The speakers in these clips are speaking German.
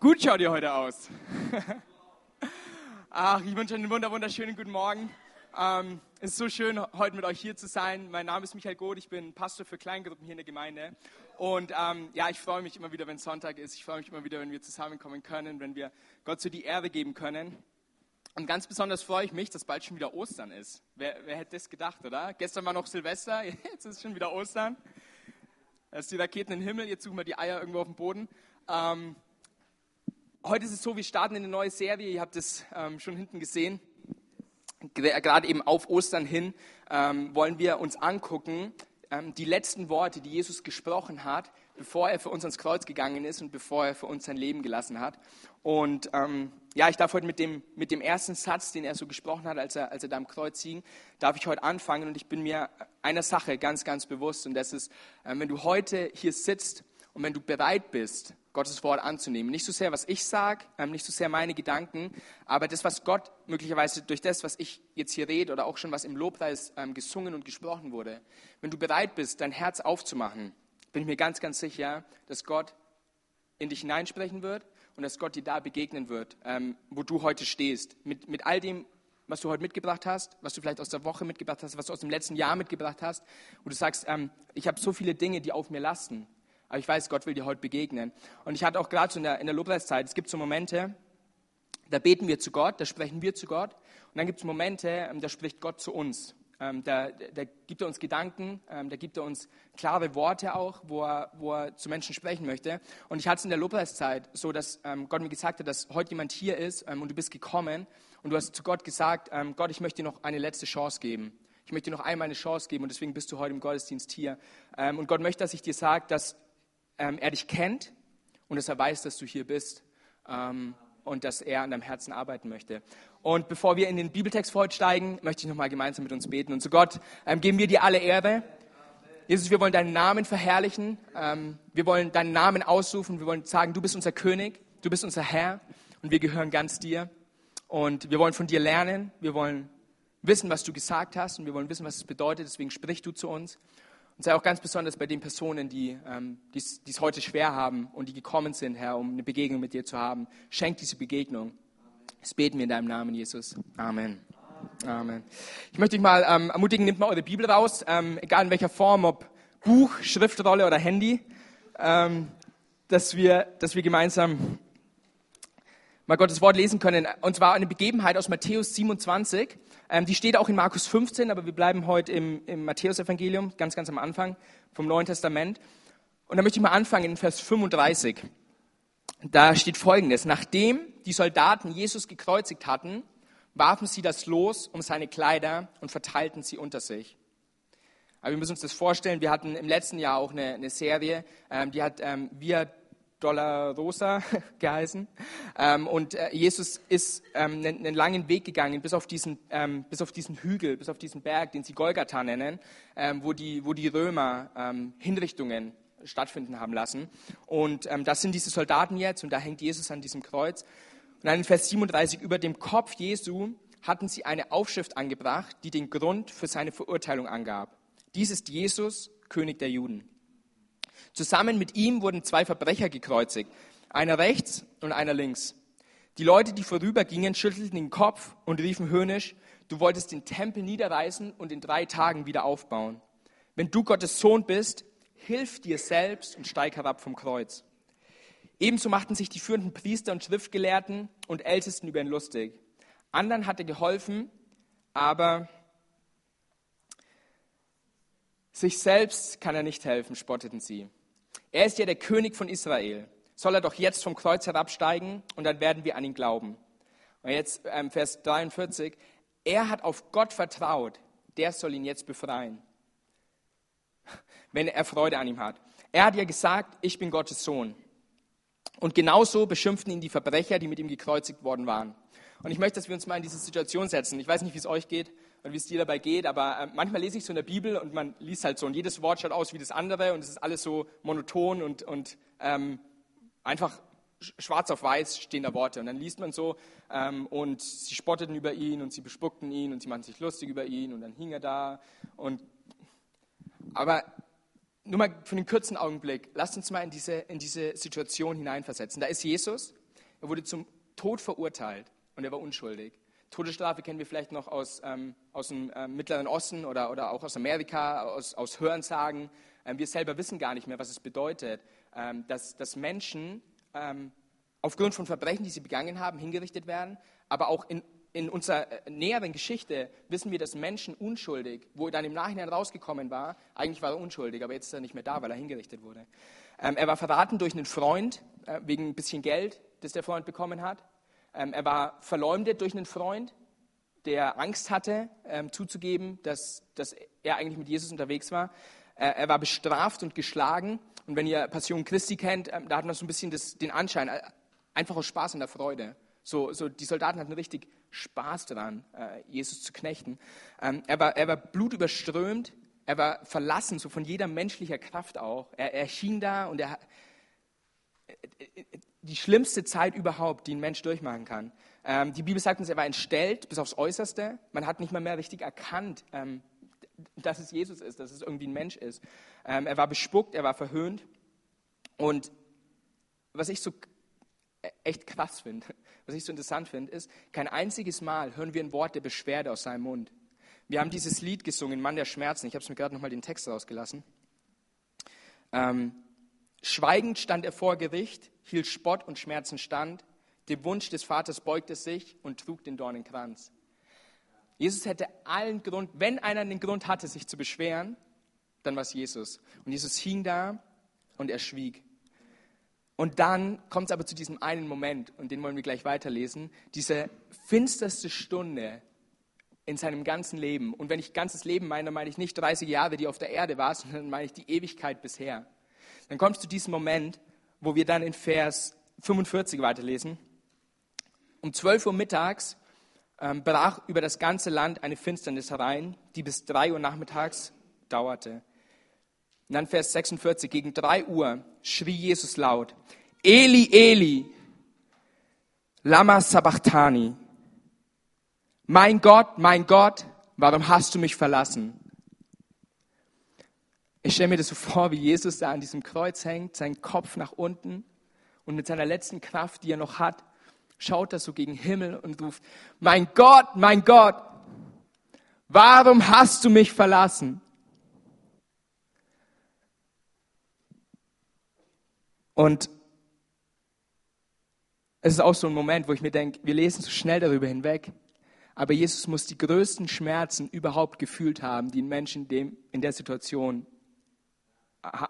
Gut schaut ihr heute aus. Ach, ich wünsche einen wunderschönen guten Morgen. Ähm, es ist so schön, heute mit euch hier zu sein. Mein Name ist Michael Goth, ich bin Pastor für Kleingruppen hier in der Gemeinde. Und ähm, ja, ich freue mich immer wieder, wenn Sonntag ist. Ich freue mich immer wieder, wenn wir zusammenkommen können, wenn wir Gott so die Erde geben können. Und ganz besonders freue ich mich, dass bald schon wieder Ostern ist. Wer, wer hätte das gedacht, oder? Gestern war noch Silvester, jetzt ist schon wieder Ostern. Ist die Raketen im Himmel, jetzt suchen wir die Eier irgendwo auf dem Boden. Ähm, heute ist es so, wir starten in eine neue Serie, ihr habt es ähm, schon hinten gesehen. Gerade eben auf Ostern hin ähm, wollen wir uns angucken, ähm, die letzten Worte, die Jesus gesprochen hat, bevor er für uns ans Kreuz gegangen ist und bevor er für uns sein Leben gelassen hat. Und ähm, ja, ich darf heute mit dem, mit dem ersten Satz, den er so gesprochen hat, als er, als er da am Kreuz hing, darf ich heute anfangen. Und ich bin mir einer Sache ganz, ganz bewusst. Und das ist, äh, wenn du heute hier sitzt und wenn du bereit bist, Gottes Wort anzunehmen. Nicht so sehr, was ich sage, ähm, nicht so sehr meine Gedanken, aber das, was Gott möglicherweise durch das, was ich jetzt hier rede oder auch schon was im Lobpreis ähm, gesungen und gesprochen wurde, wenn du bereit bist, dein Herz aufzumachen, bin ich mir ganz, ganz sicher, dass Gott in dich hineinsprechen wird und dass Gott dir da begegnen wird, ähm, wo du heute stehst. Mit, mit all dem, was du heute mitgebracht hast, was du vielleicht aus der Woche mitgebracht hast, was du aus dem letzten Jahr mitgebracht hast, wo du sagst, ähm, ich habe so viele Dinge, die auf mir lasten. Aber ich weiß, Gott will dir heute begegnen. Und ich hatte auch gerade so in der, in der Lobpreiszeit, es gibt so Momente, da beten wir zu Gott, da sprechen wir zu Gott. Und dann gibt es Momente, ähm, da spricht Gott zu uns. Ähm, da, da, gibt er uns Gedanken, ähm, da gibt er uns klare Worte auch, wo er, wo er zu Menschen sprechen möchte. Und ich hatte es in der Lobpreiszeit so, dass ähm, Gott mir gesagt hat, dass heute jemand hier ist ähm, und du bist gekommen und du hast zu Gott gesagt, ähm, Gott, ich möchte dir noch eine letzte Chance geben. Ich möchte dir noch einmal eine Chance geben und deswegen bist du heute im Gottesdienst hier. Und Gott möchte, dass ich dir sage, dass er dich kennt und dass er weiß, dass du hier bist und dass er an deinem Herzen arbeiten möchte. Und bevor wir in den Bibeltext für heute steigen, möchte ich nochmal gemeinsam mit uns beten. Und zu Gott ähm, geben wir dir alle Ehre. Jesus, wir wollen deinen Namen verherrlichen. Ähm, wir wollen deinen Namen ausrufen. Wir wollen sagen, du bist unser König, du bist unser Herr und wir gehören ganz dir. Und wir wollen von dir lernen. Wir wollen wissen, was du gesagt hast und wir wollen wissen, was es bedeutet. Deswegen sprich du zu uns. Und sei auch ganz besonders bei den Personen, die ähm, es heute schwer haben und die gekommen sind, Herr, um eine Begegnung mit dir zu haben. Schenk diese Begegnung. Das beten wir in deinem Namen, Jesus. Amen. Amen. Ich möchte dich mal ähm, ermutigen, nehmt mal eure Bibel raus, ähm, egal in welcher Form, ob Buch, Schriftrolle oder Handy, ähm, dass, wir, dass wir gemeinsam mal Gottes Wort lesen können. Und zwar eine Begebenheit aus Matthäus 27. Ähm, die steht auch in Markus 15, aber wir bleiben heute im, im Matthäus-Evangelium, ganz, ganz am Anfang vom Neuen Testament. Und da möchte ich mal anfangen in Vers 35. Da steht folgendes. Nachdem die Soldaten Jesus gekreuzigt hatten, warfen sie das Los um seine Kleider und verteilten sie unter sich. Aber wir müssen uns das vorstellen, wir hatten im letzten Jahr auch eine, eine Serie, ähm, die hat ähm, Via Dolorosa geheißen. Ähm, und äh, Jesus ist ähm, einen, einen, langen Weg gegangen bis auf, diesen, ähm, bis auf diesen Hügel, bis auf diesen Berg, den sie Golgatha nennen, ähm, wo, die, wo die Römer ähm, Hinrichtungen stattfinden haben lassen. Und ähm, das sind diese Soldaten jetzt und da hängt Jesus an diesem Kreuz. Und dann in Vers 37, über dem Kopf Jesu hatten sie eine Aufschrift angebracht, die den Grund für seine Verurteilung angab. Dies ist Jesus, König der Juden. Zusammen mit ihm wurden zwei Verbrecher gekreuzigt, einer rechts und einer links. Die Leute, die vorübergingen, schüttelten den Kopf und riefen höhnisch, du wolltest den Tempel niederreißen und in drei Tagen wieder aufbauen. Wenn du Gottes Sohn bist, hilf dir selbst und steig herab vom Kreuz. Ebenso machten sich die führenden Priester und Schriftgelehrten und Ältesten über ihn lustig. Anderen hatte geholfen, aber sich selbst kann er nicht helfen, spotteten sie. Er ist ja der König von Israel. Soll er doch jetzt vom Kreuz herabsteigen und dann werden wir an ihn glauben. Und jetzt ähm, Vers 43. Er hat auf Gott vertraut, der soll ihn jetzt befreien, wenn er Freude an ihm hat. Er hat ja gesagt, ich bin Gottes Sohn. Und genauso beschimpften ihn die Verbrecher, die mit ihm gekreuzigt worden waren. Und ich möchte, dass wir uns mal in diese Situation setzen. Ich weiß nicht, wie es euch geht und wie es dir dabei geht, aber äh, manchmal lese ich so in der Bibel und man liest halt so und jedes Wort schaut aus wie das andere und es ist alles so monoton und, und ähm, einfach schwarz auf weiß stehen da Worte. Und dann liest man so ähm, und sie spotteten über ihn und sie bespuckten ihn und sie machten sich lustig über ihn und dann hing er da. Und, aber nur mal für einen kurzen Augenblick, lasst uns mal in diese, in diese Situation hineinversetzen. Da ist Jesus Er wurde zum Tod verurteilt und er war unschuldig. Todesstrafe kennen wir vielleicht noch aus, ähm, aus dem äh, Mittleren Osten oder, oder auch aus Amerika, aus, aus Hörensagen. Ähm, wir selber wissen gar nicht mehr, was es bedeutet, ähm, dass, dass Menschen ähm, aufgrund von Verbrechen, die sie begangen haben, hingerichtet werden. Aber auch in, in unserer äh, näheren Geschichte wissen wir, dass Menschen unschuldig, wo dann im Nachhinein rausgekommen war, eigentlich war er unschuldig, aber jetzt ist er nicht mehr da, weil er hingerichtet wurde. Ähm, er war verraten durch einen Freund äh, wegen ein bisschen Geld, das der Freund bekommen hat. Ähm, er war verleumdet durch einen Freund, der Angst hatte, ähm, zuzugeben, dass, dass er eigentlich mit Jesus unterwegs war. Er war bestraft und geschlagen. Und wenn ihr Passion Christi kennt, ähm, da hat man so ein bisschen das, den Anschein, äh, einfach aus Spaß und der Freude. So, so, die Soldaten hatten richtig Spaß daran, äh, Jesus zu knechten. Er, war, er war blutüberströmt, er war verlassen, so von jeder menschlicher Kraft auch. Er, er schien da und er, die schlimmste Zeit überhaupt, die ein Mensch durchmachen kann. Ähm, die Bibel sagt uns, er war entstellt bis aufs Äußerste. Man hat nicht mal mehr richtig erkannt, ähm, dass es Jesus ist, dass es irgendwie ein Mensch ist. Ähm, er war bespuckt, er war verhöhnt. Und was ich so echt krass finde, was ich so interessant finde, ist, kein einziges Mal hören wir ein Wort der Beschwerde aus seinem Mund. Wir haben dieses Lied gesungen, Mann der Schmerzen. Ich habe es mir gerade nochmal den Text rausgelassen. Ähm, Schweigend stand er vor Gericht, hielt Spott und Schmerzen stand. Dem Wunsch des Vaters beugte sich und trug den Dornenkranz. Jesus hätte allen Grund, wenn einer den Grund hatte, sich zu beschweren, dann war es Jesus. Und Jesus hing da und er schwieg. Und dann kommt es aber zu diesem einen Moment, und den wollen wir gleich weiterlesen, diese finsterste Stunde in seinem ganzen Leben. Und wenn ich ganzes Leben meine, meine ich nicht 30 Jahre, die auf der Erde war, sondern meine ich die Ewigkeit bisher. Dann kommst du diesem Moment, wo wir dann in Vers 45 weiterlesen. Um 12 Uhr mittags ähm, brach über das ganze Land eine Finsternis herein, die bis 3 Uhr nachmittags dauerte. Und dann Vers 46, gegen 3 Uhr schrie Jesus laut, Eli, Eli, lama sabachthani. Mein Gott, mein Gott, warum hast du mich verlassen? Ich stelle mir das so vor, wie Jesus da an diesem Kreuz hängt, seinen Kopf nach unten und mit seiner letzten Kraft, die er noch hat, schaut er so gegen Himmel und ruft, mein Gott, mein Gott, warum hast du mich verlassen? Und es ist auch so ein Moment, wo ich mir denke, wir lesen so schnell darüber hinweg, aber Jesus muss die größten Schmerzen überhaupt gefühlt haben, die ein Mensch in, dem, in der Situation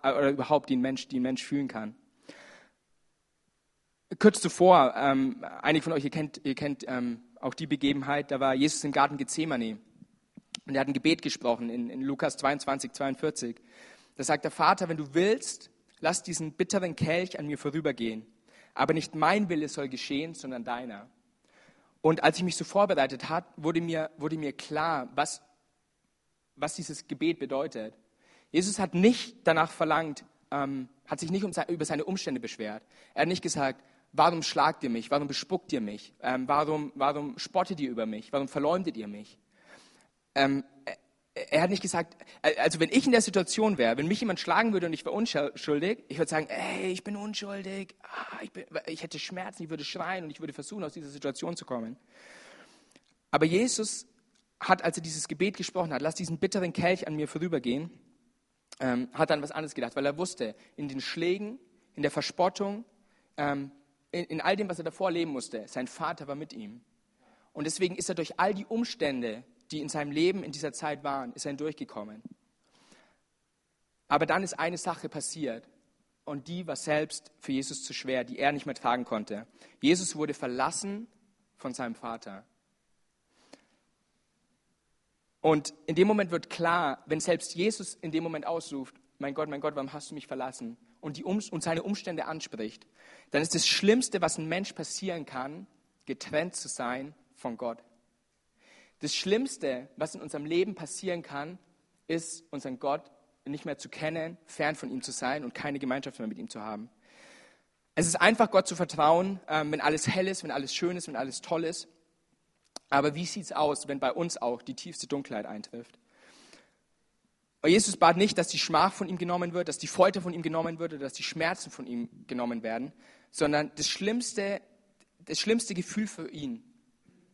oder überhaupt die ein Mensch, die Mensch fühlen kann. Kurz zuvor, ähm, einige von euch, ihr kennt, ihr kennt ähm, auch die Begebenheit, da war Jesus im Garten Gethsemane und er hat ein Gebet gesprochen in, in Lukas 22, 42. Da sagt der Vater, wenn du willst, lass diesen bitteren Kelch an mir vorübergehen. Aber nicht mein Wille soll geschehen, sondern deiner. Und als ich mich so vorbereitet hat, wurde mir, wurde mir klar, was, was dieses Gebet bedeutet. Jesus hat nicht danach verlangt, ähm, hat sich nicht um, über seine Umstände beschwert. Er hat nicht gesagt, warum schlagt ihr mich, warum bespuckt ihr mich, ähm, warum, warum spottet ihr über mich, warum verleumdet ihr mich. Ähm, er hat nicht gesagt, äh, also wenn ich in der Situation wäre, wenn mich jemand schlagen würde und ich wäre unschuldig, ich würde sagen, ey, ich bin unschuldig, ah, ich, bin, ich hätte Schmerzen, ich würde schreien und ich würde versuchen, aus dieser Situation zu kommen. Aber Jesus hat, als er dieses Gebet gesprochen hat, lass diesen bitteren Kelch an mir vorübergehen, ähm, hat dann was anderes gedacht, weil er wusste, in den Schlägen, in der Verspottung, ähm, in, in all dem, was er davor leben musste, sein Vater war mit ihm. Und deswegen ist er durch all die Umstände, die in seinem Leben in dieser Zeit waren, ist er hindurchgekommen. Aber dann ist eine Sache passiert und die war selbst für Jesus zu schwer, die er nicht mehr tragen konnte. Jesus wurde verlassen von seinem Vater. Und in dem Moment wird klar, wenn selbst Jesus in dem Moment ausruft, mein Gott, mein Gott, warum hast du mich verlassen? Und, die um und seine Umstände anspricht, dann ist das Schlimmste, was ein Mensch passieren kann, getrennt zu sein von Gott. Das Schlimmste, was in unserem Leben passieren kann, ist, unseren Gott nicht mehr zu kennen, fern von ihm zu sein und keine Gemeinschaft mehr mit ihm zu haben. Es ist einfach, Gott zu vertrauen, ähm, wenn alles hell ist, wenn alles schön ist, wenn alles toll ist. Aber wie sieht es aus, wenn bei uns auch die tiefste Dunkelheit eintrifft? Und Jesus bat nicht, dass die Schmach von ihm genommen wird, dass die Folter von ihm genommen wird oder dass die Schmerzen von ihm genommen werden, sondern das Schlimmste, das schlimmste Gefühl für ihn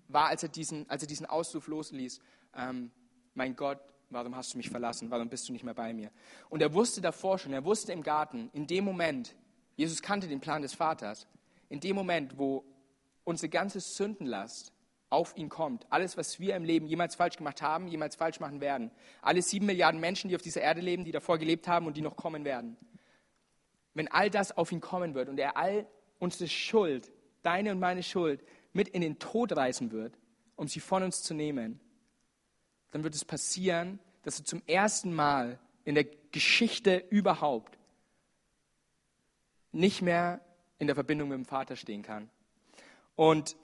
war, als er diesen, als er diesen Ausruf losließ, ähm, mein Gott, warum hast du mich verlassen, warum bist du nicht mehr bei mir? Und er wusste davor schon, er wusste im Garten, in dem Moment, Jesus kannte den Plan des Vaters, in dem Moment, wo unsere ganze Sündenlast auf ihn kommt, alles, was wir im Leben jemals falsch gemacht haben, jemals falsch machen werden, alle sieben Milliarden Menschen, die auf dieser Erde leben, die davor gelebt haben und die noch kommen werden, wenn all das auf ihn kommen wird und er all unsere Schuld, deine und meine Schuld, mit in den Tod reißen wird, um sie von uns zu nehmen, dann wird es passieren, dass er zum ersten Mal in der Geschichte überhaupt nicht mehr in der Verbindung mit dem Vater stehen kann. Und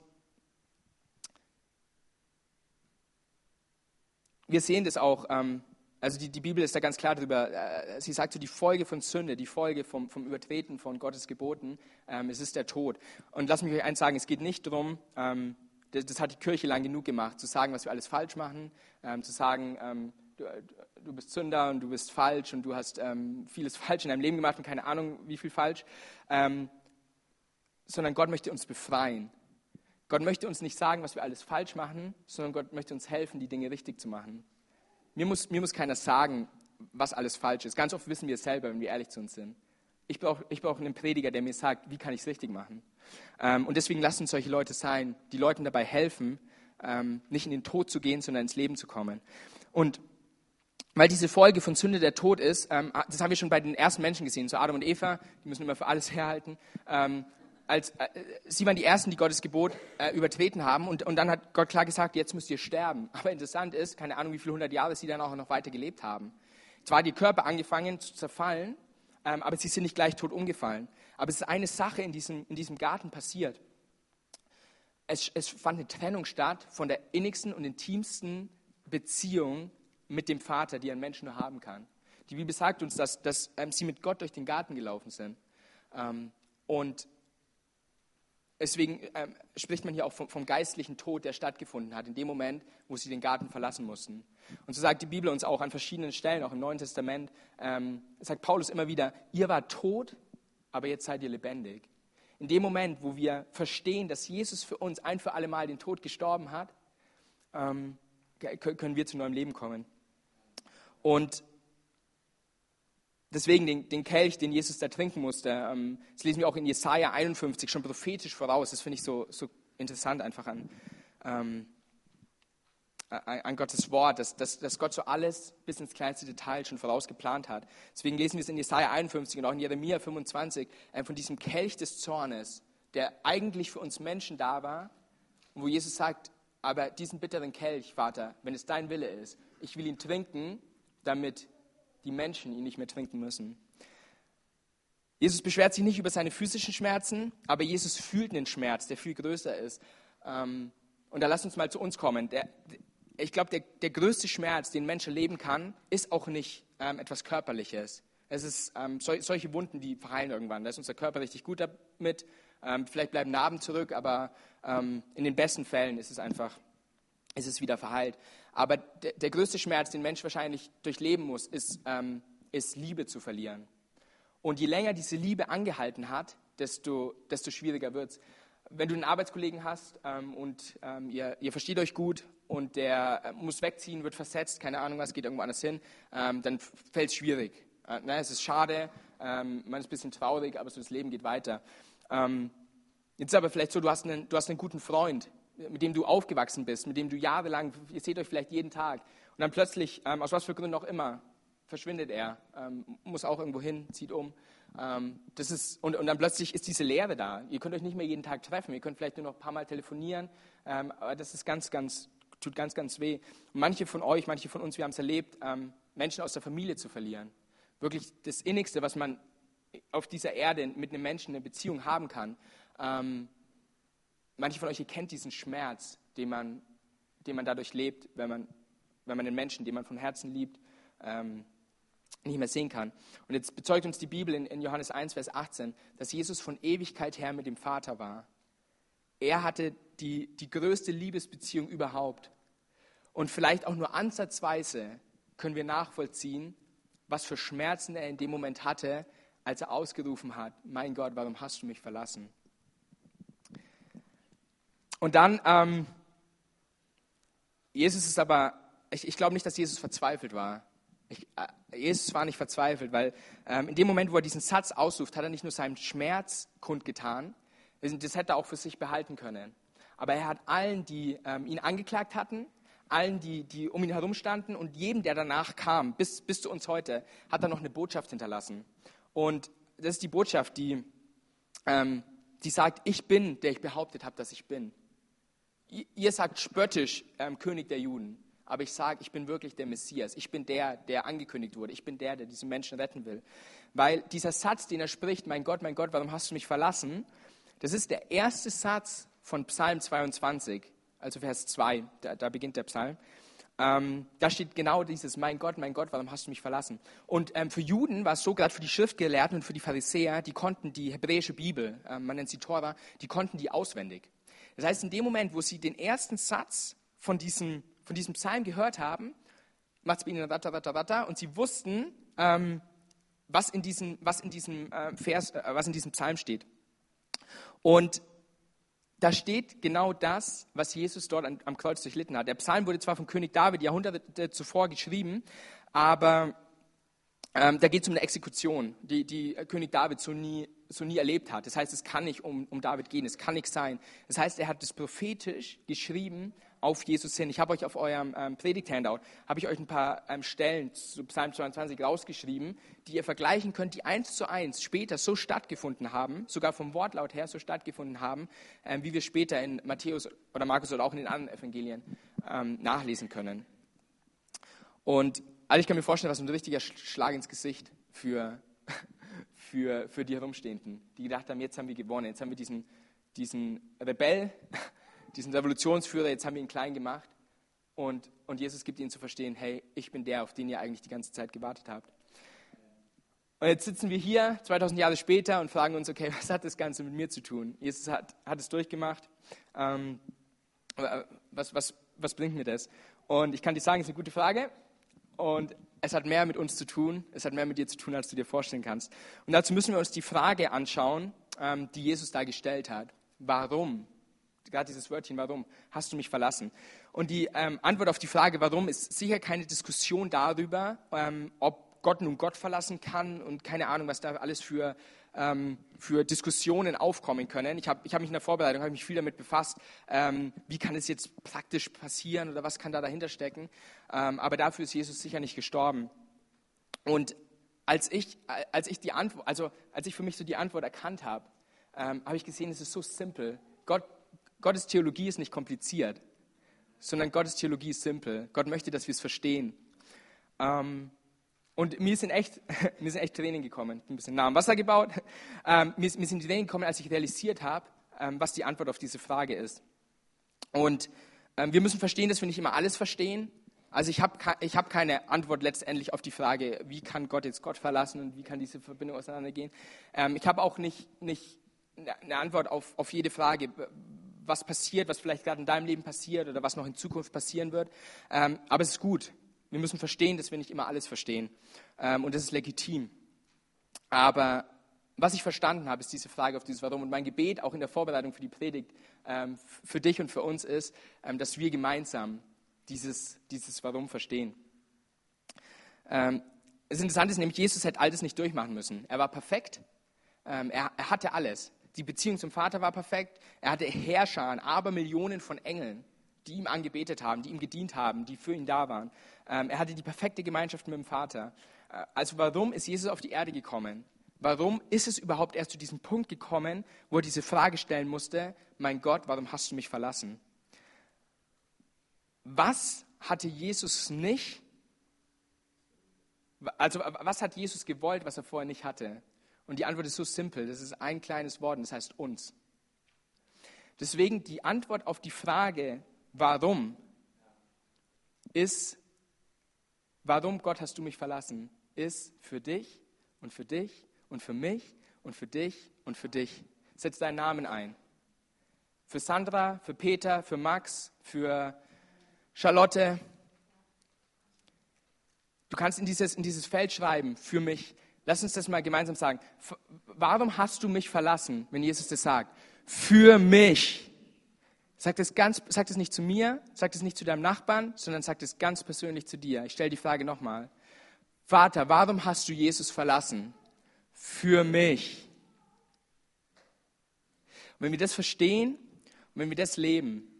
wir sehen das auch, ähm, also die, die, Bibel ist da ganz klar drüber, äh, sie sagt so, die Folge von Sünde, die Folge vom, vom Übertreten von Gottes Geboten, ähm, es ist der Tod. Und lass mich euch eins sagen, es geht nicht darum, ähm, das, das, hat die Kirche lang genug gemacht, zu sagen, was wir alles falsch machen, ähm, zu sagen, ähm, du, du, bist Sünder und du bist falsch und du hast ähm, vieles falsch in deinem Leben gemacht und keine Ahnung, wie viel falsch, sondern Gott möchte uns befreien. Gott möchte uns nicht sagen, was wir alles falsch machen, sondern Gott möchte uns helfen, die Dinge richtig zu machen. Mir muss, mir muss keiner sagen, was alles falsch ist. Ganz oft wissen wir es selber, wenn wir ehrlich zu uns sind. Ich brauche ich brauch einen Prediger, der mir sagt, wie kann ich es richtig machen. Ähm, und deswegen lasst uns solche Leute sein, die Leuten dabei helfen, ähm, nicht in den Tod zu gehen, sondern ins Leben zu kommen. Und weil diese Folge von Sünde der Tod ist, ähm, das haben wir schon bei den ersten Menschen gesehen, so Adam und Eva, die müssen immer für alles herhalten. Ähm, als, äh, sie waren die Ersten, die Gottes Gebot äh, übertreten haben. Und, und dann hat Gott klar gesagt, jetzt müsst ihr sterben. Aber interessant ist, keine Ahnung, wie viele hundert Jahre sie dann auch noch weiter gelebt haben. Zwar die Körper angefangen zu zerfallen, ähm, aber sie sind nicht gleich tot umgefallen. Aber es ist eine Sache in diesem, in diesem Garten passiert. Es, es fand eine Trennung statt von der innigsten und intimsten Beziehung mit dem Vater, die ein Mensch nur haben kann. Die Bibel sagt uns, dass, dass ähm, sie mit Gott durch den Garten gelaufen sind. Ähm, und Deswegen ähm, spricht man hier auch vom, vom, geistlichen Tod, der stattgefunden hat, in dem Moment, wo sie den Garten verlassen mussten. Und so sagt die Bibel uns auch an verschiedenen Stellen, auch im Neuen Testament, ähm, sagt Paulus immer wieder, ihr wart tot, aber jetzt seid ihr lebendig. In dem Moment, wo wir verstehen, dass Jesus für uns ein für alle Mal den Tod gestorben hat, ähm, können wir zu neuem Leben kommen. Und Deswegen den, den, Kelch, den Jesus da trinken musste, ähm, das lesen wir auch in Jesaja 51 schon prophetisch voraus. Das finde ich so, so, interessant einfach an, ähm, an Gottes Wort, dass, dass, dass, Gott so alles bis ins kleinste Detail schon vorausgeplant hat. Deswegen lesen wir es in Jesaja 51 und auch in Jeremia 25 äh, von diesem Kelch des Zornes, der eigentlich für uns Menschen da war, wo Jesus sagt, aber diesen bitteren Kelch, Vater, wenn es dein Wille ist, ich will ihn trinken, damit die Menschen ihn nicht mehr trinken müssen. Jesus beschwert sich nicht über seine physischen Schmerzen, aber Jesus fühlt einen Schmerz, der viel größer ist. Ähm, und da lass uns mal zu uns kommen. Der, ich glaube, der, der größte Schmerz, den ein Mensch erleben kann, ist auch nicht ähm, etwas Körperliches. Es ist ähm, sol solche Wunden, die verheilen irgendwann. Da ist unser Körper richtig gut damit. Vielleicht bleiben Narben zurück, aber in den besten Fällen ist es einfach, ist es wieder verheilt. Aber der, der größte Schmerz, den Mensch wahrscheinlich durchleben muss, ist, ähm, ist Liebe zu verlieren. Und je länger diese Liebe angehalten hat, desto, desto schwieriger wird es. Wenn du einen Arbeitskollegen hast ähm, und ähm, ihr, ihr, versteht euch gut und der äh, muss wegziehen, wird versetzt, keine Ahnung was, geht irgendwo anders hin, ähm, dann fällt es schwierig. Äh, ne, es ist schade, ähm, man ist ein bisschen traurig, aber so das Leben geht weiter. Ähm, jetzt ist aber vielleicht so, du hast, einen, du hast einen guten Freund, mit dem du aufgewachsen bist, mit dem du jahrelang, ihr seht euch vielleicht jeden Tag, und dann plötzlich, ähm, aus was für Gründen auch immer, verschwindet er, ähm, muss auch irgendwo hin, zieht um. Ähm, das ist, und, und dann plötzlich ist diese Leere da. Ihr könnt euch nicht mehr jeden Tag treffen, ihr könnt vielleicht nur noch ein paar Mal telefonieren, ähm, aber das ist ganz, ganz, tut ganz, ganz weh. Und manche von euch, manche von uns, wir haben es erlebt, ähm, Menschen aus der Familie zu verlieren. Wirklich das Innigste, was man auf dieser Erde mit einem Menschen eine Beziehung haben kann. Manche von euch, kennt diesen Schmerz, den man, den man dadurch lebt, wenn man, wenn man den Menschen, den man von Herzen liebt, ähm, nicht mehr sehen kann. Und jetzt bezeugt uns die Bibel in, in Johannes 1, Vers 18, dass Jesus von Ewigkeit her mit dem Vater war. Er hatte die, die größte Liebesbeziehung überhaupt. Und vielleicht auch nur ansatzweise können wir nachvollziehen, was für Schmerzen er in dem Moment hatte, als er ausgerufen hat, mein Gott, warum hast du mich verlassen? Und dann, ähm, Jesus ist aber, ich, ich glaube nicht, dass Jesus verzweifelt war. Ich, äh, Jesus war nicht verzweifelt, weil ähm, in dem Moment, wo er diesen Satz ausruft, hat er nicht nur seinen Schmerz kundgetan, das hätte er auch für sich behalten können. Aber er hat allen, die ähm, ihn angeklagt hatten, allen, die, die um ihn herum standen und jedem, der danach kam, bis, bis zu uns heute, hat er noch eine Botschaft hinterlassen. Und das ist die Botschaft, die, ähm, die sagt, ich bin, der ich behauptet habe, dass ich bin. Ihr sagt spöttisch ähm, König der Juden, aber ich sage, ich bin wirklich der Messias. Ich bin der, der angekündigt wurde. Ich bin der, der diese Menschen retten will. Weil dieser Satz, den er spricht, mein Gott, mein Gott, warum hast du mich verlassen, das ist der erste Satz von Psalm 22, also Vers 2, da, da beginnt der Psalm. Ähm, da steht genau dieses, mein Gott, mein Gott, warum hast du mich verlassen? Und ähm, für Juden war es so, gerade für die Schriftgelehrten und für die Pharisäer, die konnten die hebräische Bibel, ähm, man nennt sie Tora, die konnten die auswendig. Das heißt, in dem Moment, wo sie den ersten Satz von diesem, von diesem Psalm gehört haben, und sie wussten, ähm, was in diesem, was in diesem äh, Vers, äh, was in diesem Psalm steht. Und da steht genau das, was Jesus dort am, am Kreuz durchlitten hat. Der Psalm wurde zwar von König David Jahrhunderte zuvor geschrieben, aber ähm, da geht es um eine Exekution, die, die König David so nie, so nie erlebt hat. Das heißt, es kann nicht um, um David gehen, es kann nicht sein. Das heißt, er hat das prophetisch geschrieben auf Jesus hin. Ich habe euch auf eurem ähm, Predigt-Handout, habe ich euch ein paar ähm, Stellen zu Psalm 22 rausgeschrieben, die ihr vergleichen könnt, die eins zu eins später so stattgefunden haben, sogar vom Wortlaut her so stattgefunden haben, ähm, wie wir später in Matthäus oder Markus oder auch in den anderen Evangelien ähm, nachlesen können. Und also ich kann mir vorstellen, was ein richtiger Schlag ins Gesicht für, für, für die Herumstehenden, die gedacht haben, jetzt haben wir gewonnen, jetzt haben wir diesen, diesen Rebell diesen Revolutionsführer, jetzt haben wir ihn klein gemacht. Und, und Jesus gibt ihnen zu verstehen, hey, ich bin der, auf den ihr eigentlich die ganze Zeit gewartet habt. Und jetzt sitzen wir hier, 2000 Jahre später, und fragen uns, okay, was hat das Ganze mit mir zu tun? Jesus hat, hat es durchgemacht. Ähm, was, was, was bringt mir das? Und ich kann dir sagen, es ist eine gute Frage. Und es hat mehr mit uns zu tun, es hat mehr mit dir zu tun, als du dir vorstellen kannst. Und dazu müssen wir uns die Frage anschauen, ähm, die Jesus da gestellt hat. Warum gerade dieses Wörtchen, warum hast du mich verlassen? Und die ähm, Antwort auf die Frage, warum, ist sicher keine Diskussion darüber, ähm, ob Gott nun Gott verlassen kann und keine Ahnung, was da alles für, ähm, für Diskussionen aufkommen können. Ich habe ich hab mich in der Vorbereitung mich viel damit befasst, ähm, wie kann es jetzt praktisch passieren oder was kann da dahinter stecken. Ähm, aber dafür ist Jesus sicher nicht gestorben. Und als ich, als ich die Antwort, also als ich für mich so die Antwort erkannt habe, ähm, habe ich gesehen, es ist so simpel. Gott Gottes Theologie ist nicht kompliziert, sondern Gottes Theologie ist simpel. Gott möchte, dass wir es verstehen. Ähm, und mir sind, echt, mir sind echt Tränen gekommen. Ich bin ein bisschen nah am Wasser gebaut. Ähm, mir, mir, sind Tränen gekommen, als ich realisiert habe, ähm, was die Antwort auf diese Frage ist. Und ähm, wir müssen verstehen, dass wir nicht immer alles verstehen. Also ich habe ich hab keine Antwort letztendlich auf die Frage, wie kann Gott jetzt Gott verlassen und wie kann diese Verbindung auseinandergehen. Ähm, ich habe auch nicht, nicht eine Antwort auf, auf jede Frage, was passiert, was vielleicht gerade in deinem Leben passiert oder was noch in Zukunft passieren wird. Ähm, aber es ist gut. Wir müssen verstehen, dass wir nicht immer alles verstehen. Ähm, und das ist legitim. Aber was ich verstanden habe, ist diese Frage auf dieses Warum. Und mein Gebet, auch in der Vorbereitung für die Predigt, ähm, für dich und für uns ist, ähm, dass wir gemeinsam dieses, dieses Warum verstehen. Das Interessante ist nämlich, Jesus hätte all das nicht durchmachen müssen. Er war perfekt. Er, er hatte alles. Die Beziehung zum Vater war perfekt. Er hatte Herrscher, Abermillionen von Engeln, die ihm angebetet haben, die ihm gedient haben, die für ihn da waren. Ähm, er hatte die perfekte Gemeinschaft mit dem Vater. Äh, also warum ist Jesus auf die Erde gekommen? Warum ist es überhaupt erst zu diesem Punkt gekommen, wo er diese Frage stellen musste, mein Gott, warum hast du mich verlassen? Was hatte Jesus nicht? Also was hat Jesus gewollt, was er vorher nicht hatte? Und die Antwort ist so simpel. Das ist ein kleines Wort, das heißt uns. Deswegen die Antwort auf die Frage, warum, ist, warum Gott hast du mich verlassen, ist für dich und für dich und für mich und für dich und für dich. Setz deinen Namen ein. Für Sandra, für Peter, für Max, für Charlotte. Du kannst in dieses, in dieses Feld schreiben, für mich. Lass uns das mal gemeinsam sagen. Warum hast du mich verlassen, wenn Jesus das sagt? Für mich. Sag es, ganz, sag es nicht zu mir, sag es nicht zu deinem Nachbarn, sondern sag es ganz persönlich zu dir. Ich stelle die Frage nochmal. Vater, warum hast du Jesus verlassen? Für mich. Und wenn wir das verstehen und wenn wir das leben,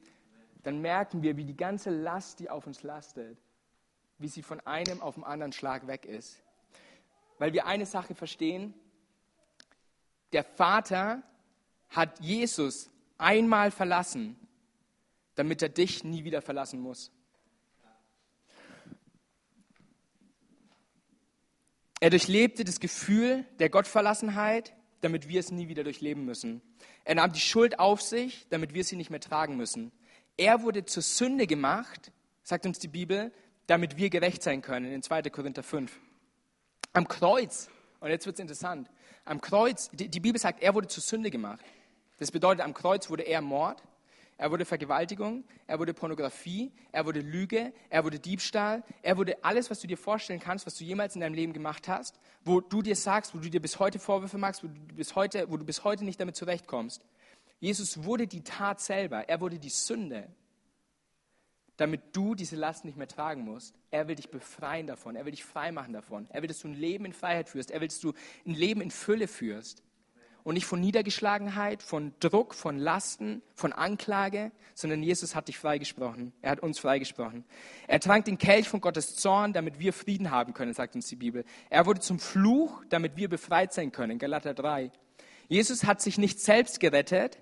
dann merken wir, wie die ganze Last, die auf uns lastet, wie sie von einem auf den anderen Schlag weg ist. Weil wir eine Sache verstehen, der Vater hat Jesus einmal verlassen, damit er dich nie wieder verlassen muss. Er durchlebte das Gefühl der Gottverlassenheit, damit wir es nie wieder durchleben müssen. Er nahm die Schuld auf sich, damit wir sie nicht mehr tragen müssen. Er wurde zur Sünde gemacht, sagt uns die Bibel, damit wir gerecht sein können, in 2. Korinther 5. Am Kreuz, und jetzt wird es interessant, am Kreuz, die, die Bibel sagt, er wurde zur Sünde gemacht. Das bedeutet, am Kreuz wurde er Mord, er wurde Vergewaltigung, er wurde Pornografie, er wurde Lüge, er wurde Diebstahl, er wurde alles, was du dir vorstellen kannst, was du jemals in deinem Leben gemacht hast, wo du dir sagst, wo du dir bis heute Vorwürfe machst, wo du bis heute, wo du bis heute nicht damit zurechtkommst. Jesus wurde die Tat selber, er wurde die Sünde, damit du diese Last nicht mehr tragen musst. Er will dich befreien davon, er will dich frei machen davon. Er will, dass du ein Leben in Freiheit führst, er will, dass du ein Leben in Fülle führst und nicht von Niedergeschlagenheit, von Druck, von Lasten, von Anklage, sondern Jesus hat dich freigesprochen. Er hat uns freigesprochen. Er trank den Kelch von Gottes Zorn, damit wir Frieden haben können, sagt uns die Bibel. Er wurde zum Fluch, damit wir befreit sein können, Galater 3. Jesus hat sich nicht selbst gerettet,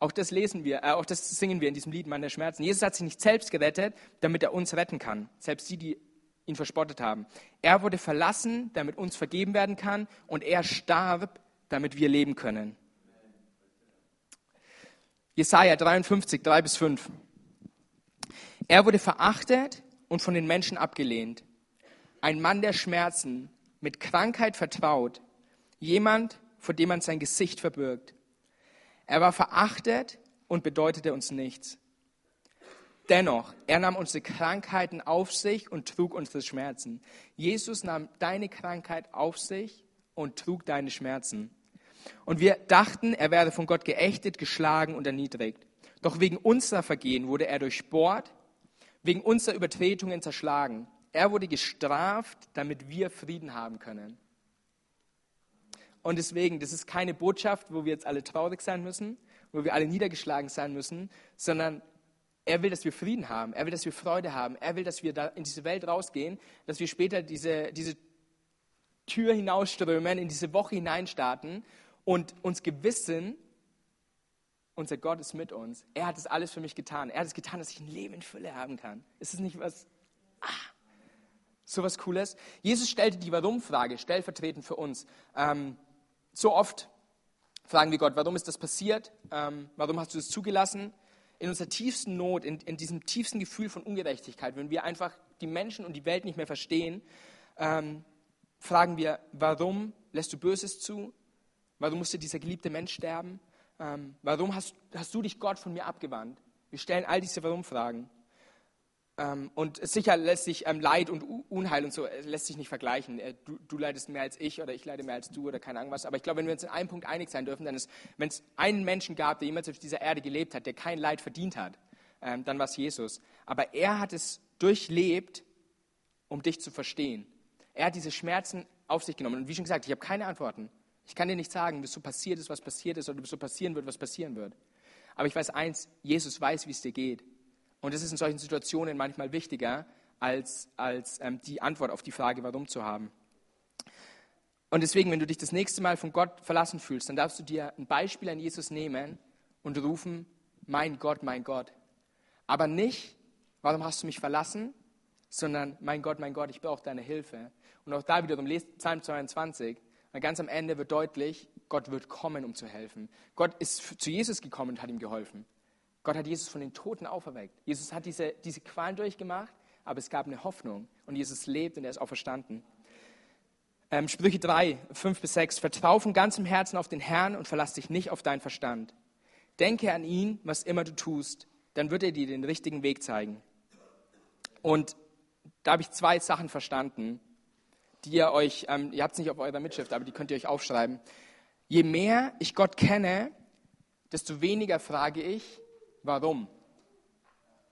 auch das lesen wir, äh, auch das singen wir in diesem Lied der Schmerzen. Jesus hat sich nicht selbst gerettet, damit er uns retten kann. Selbst die, die ihn verspottet haben. Er wurde verlassen, damit uns vergeben werden kann. Und er starb, damit wir leben können. Jesaja 53, 3 bis 5. Er wurde verachtet und von den Menschen abgelehnt. Ein Mann der Schmerzen, mit Krankheit vertraut. Jemand, vor dem man sein Gesicht verbirgt. Er war verachtet und bedeutete uns nichts. Dennoch, er nahm unsere Krankheiten auf sich und trug unsere Schmerzen. Jesus nahm deine Krankheit auf sich und trug deine Schmerzen. Und wir dachten, er werde von Gott geächtet, geschlagen und erniedrigt. Doch wegen unserer Vergehen wurde er durchbohrt, wegen unserer Übertretungen zerschlagen. Er wurde gestraft, damit wir Frieden haben können. Und deswegen, das ist keine Botschaft, wo wir jetzt alle traurig sein müssen, wo wir alle niedergeschlagen sein müssen, sondern er will, dass wir Frieden haben. Er will, dass wir Freude haben. Er will, dass wir da in diese Welt rausgehen, dass wir später diese, diese Tür hinausströmen, in diese Woche hineinstarten und uns gewissen, unser Gott ist mit uns. Er hat es alles für mich getan. Er hat es getan, dass ich ein Leben in Fülle haben kann. Ist es nicht was, ah, so was Cooles? Jesus stellte die Warum-Frage stellvertretend für uns. Ähm, so oft fragen wir Gott, warum ist das passiert? Ähm, warum hast du das zugelassen? In unserer tiefsten Not, in, in, diesem tiefsten Gefühl von Ungerechtigkeit, wenn wir einfach die Menschen und die Welt nicht mehr verstehen, ähm, fragen wir, warum lässt du Böses zu? Warum musste dieser geliebte Mensch sterben? Ähm, warum hast, hast, du dich Gott von mir abgewandt? Wir stellen all diese Warum-Fragen. Ähm, und sicher lässt sich ähm, Leid und Unheil und so lässt sich nicht vergleichen. Äh, du, du, leidest mehr als ich oder ich leide mehr als du oder keine Ahnung was. Aber ich glaube, wenn wir uns in einem Punkt einig sein dürfen, dann ist, wenn es einen Menschen gab, der jemals auf dieser Erde gelebt hat, der kein Leid verdient hat, ähm, dann war es Jesus. Aber er hat es durchlebt, um dich zu verstehen. Er hat diese Schmerzen auf sich genommen. Und wie schon gesagt, ich habe keine Antworten. Ich kann dir nicht sagen, bis so passiert ist, was passiert ist, oder bis so passieren wird, was passieren wird. Aber ich weiß eins, Jesus weiß, wie es dir geht. Und das ist in solchen Situationen manchmal wichtiger, als, als ähm, die Antwort auf die Frage, warum zu haben. Und deswegen, wenn du dich das nächste Mal von Gott verlassen fühlst, dann darfst du dir ein Beispiel an Jesus nehmen und rufen, mein Gott, mein Gott. Aber nicht, warum hast du mich verlassen, sondern mein Gott, mein Gott, ich brauche deine Hilfe. Und auch da wiederum, lest Psalm 22, weil ganz am Ende wird deutlich, Gott wird kommen, um zu helfen. Gott ist zu Jesus gekommen und hat ihm geholfen. Gott hat Jesus von den Toten auferweckt. Jesus hat diese, diese Qualen durchgemacht, aber es gab eine Hoffnung. Und Jesus lebt und er ist auferstanden. Ähm, Sprüche 3, 5 bis 6. Vertrau von ganzem Herzen auf den Herrn und verlass dich nicht auf deinen Verstand. Denke an ihn, was immer du tust, dann wird er dir den richtigen Weg zeigen. Und da habe ich zwei Sachen verstanden die ihr euch, ähm, ihr habt es nicht auf eurer Mitschrift, aber die könnt ihr euch aufschreiben. Je mehr ich Gott kenne, desto weniger frage ich, warum.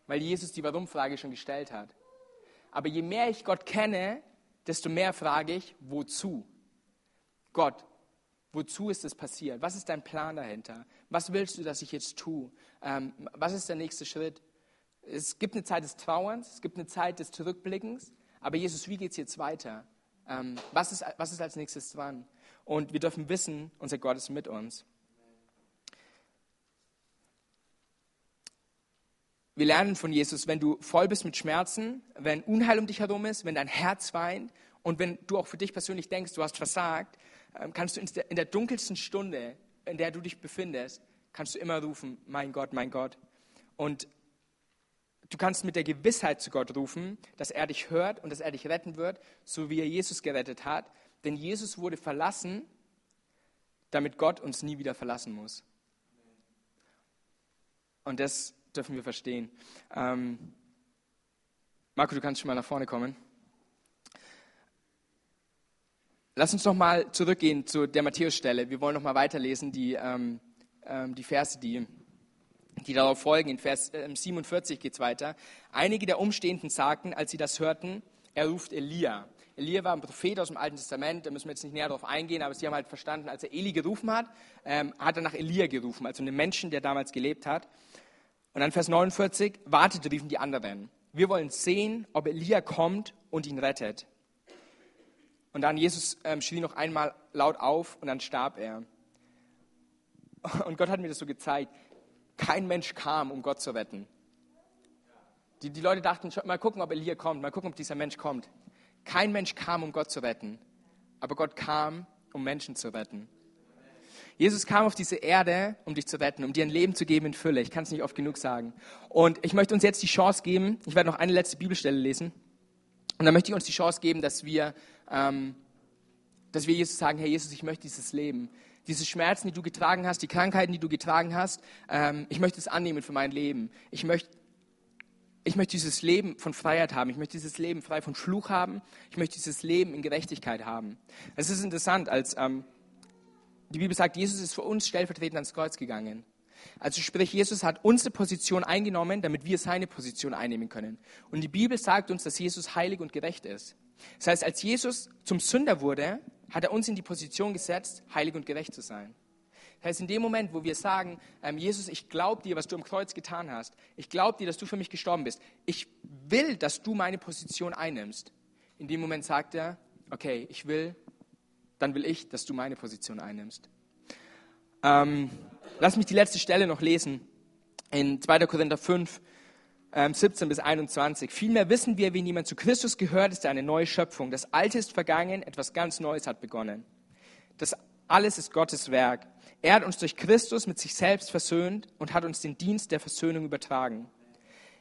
Weil Jesus die Warum-Frage schon gestellt hat. Aber je mehr ich Gott kenne, desto mehr frage ich, wozu? Gott, wozu ist das passiert? Was ist dein Plan dahinter? Was willst du, dass ich jetzt tue? Ähm, was ist der nächste Schritt? Es gibt eine Zeit des Trauerns, es gibt eine Zeit des Zurückblickens, aber Jesus, wie geht es jetzt weiter? Ähm, was, ist, was ist als nächstes dran? Und wir dürfen wissen, unser Gott ist mit uns. Wir lernen von Jesus, wenn du voll bist mit Schmerzen, wenn Unheil um dich herum ist, wenn dein Herz weint und wenn du auch für dich persönlich denkst, du hast versagt, ähm, kannst du in der dunkelsten Stunde, in der du dich befindest, kannst du immer rufen, mein Gott, mein Gott. Und Du kannst mit der Gewissheit zu Gott rufen, dass er dich hört und dass er dich retten wird, so wie er Jesus gerettet hat. Denn Jesus wurde verlassen, damit Gott uns nie wieder verlassen muss. Und das dürfen wir verstehen. Ähm, Marco, du kannst schon mal nach vorne kommen. Lass uns noch mal zurückgehen zu der Matthäus-Stelle. Wir wollen noch mal weiterlesen, die, ähm, ähm die Verse, die die darauf folgen. In Vers 47 geht es weiter. Einige der Umstehenden sagten, als sie das hörten, er ruft Elia. Elia war ein Prophet aus dem Alten Testament, da müssen wir jetzt nicht näher darauf eingehen, aber sie haben halt verstanden, als er Eli gerufen hat, ähm, hat er nach Elia gerufen, also einem Menschen, der damals gelebt hat. Und dann Vers 49, wartet, riefen die anderen. Wir wollen sehen, ob Elia kommt und ihn rettet. Und dann Jesus ähm, schrie noch einmal laut auf und dann starb er. Und Gott hat mir das so gezeigt. Kein Mensch kam, um Gott zu retten. Die, die Leute dachten, mal gucken, ob Elia kommt, mal gucken, ob dieser Mensch kommt. Kein Mensch kam, um Gott zu retten. Aber Gott kam, um Menschen zu retten. Jesus kam auf diese Erde, um dich zu retten, um dir ein Leben zu geben in Fülle. Ich kann es nicht oft genug sagen. Und ich möchte uns jetzt die Chance geben, ich werde noch eine letzte Bibelstelle lesen. Und dann möchte ich uns die Chance geben, dass wir, ähm, dass wir Jesus sagen, Herr Jesus, ich möchte dieses Leben diese Schmerzen, die du getragen hast, die Krankheiten, die du getragen hast, ähm, ich möchte es annehmen für mein Leben. Ich möchte, ich möchte dieses Leben von Freiheit haben. Ich möchte dieses Leben frei von Fluch haben. Ich möchte dieses Leben in Gerechtigkeit haben. Es ist interessant, als ähm, die Bibel sagt, Jesus ist für uns stellvertretend ans Kreuz gegangen. Also sprich, Jesus hat unsere Position eingenommen, damit wir seine Position einnehmen können. Und die Bibel sagt uns, dass Jesus heilig und gerecht ist. Das heißt, als Jesus zum Sünder wurde, hat er uns in die Position gesetzt, heilig und gerecht zu sein. Das heißt, in dem Moment, wo wir sagen, ähm, Jesus, ich glaube dir, was du am Kreuz getan hast, ich glaube dir, dass du für mich gestorben bist, ich will, dass du meine Position einnimmst, in dem Moment sagt er, okay, ich will, dann will ich, dass du meine Position einnimmst. Ähm, lass mich die letzte Stelle noch lesen, in 2. Korinther 5, 17 ähm, bis 21. Vielmehr wissen wir, wenn jemand zu Christus gehört, ist er eine neue Schöpfung. Das Alte ist vergangen, etwas ganz Neues hat begonnen. Das alles ist Gottes Werk. Er hat uns durch Christus mit sich selbst versöhnt und hat uns den Dienst der Versöhnung übertragen.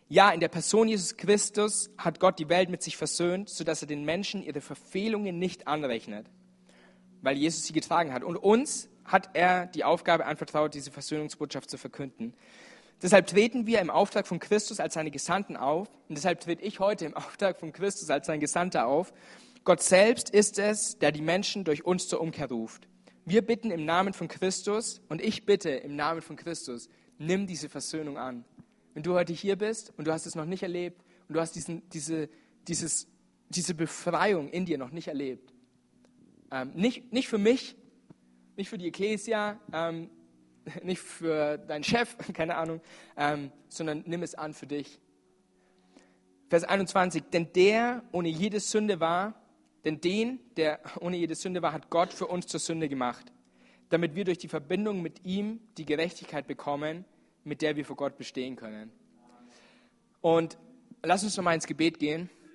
Ja, in der Person Jesus Christus hat Gott die Welt mit sich versöhnt, sodass er den Menschen ihre Verfehlungen nicht anrechnet, weil Jesus sie getragen hat. Und uns hat er die Aufgabe anvertraut, diese Versöhnungsbotschaft zu verkünden. Deshalb treten wir im Auftrag von Christus als seine Gesandten auf. Und deshalb trete ich heute im Auftrag von Christus als sein Gesandter auf. Gott selbst ist es, der die Menschen durch uns zur Umkehr ruft. Wir bitten im Namen von Christus und ich bitte im Namen von Christus, nimm diese Versöhnung an. Wenn du heute hier bist und du hast es noch nicht erlebt und du hast diesen, diese, dieses, diese Befreiung in dir noch nicht erlebt, ähm, nicht, nicht für mich, nicht für die Ecclesia, ähm, nicht für deinen Chef, keine Ahnung, ähm, sondern nimm es an für dich. Vers 21, denn der ohne jede Sünde war, denn den, der ohne jede Sünde war, hat Gott für uns zur Sünde gemacht, damit wir durch die Verbindung mit ihm die Gerechtigkeit bekommen, mit der wir vor Gott bestehen können. Und lass uns nochmal ins Gebet gehen.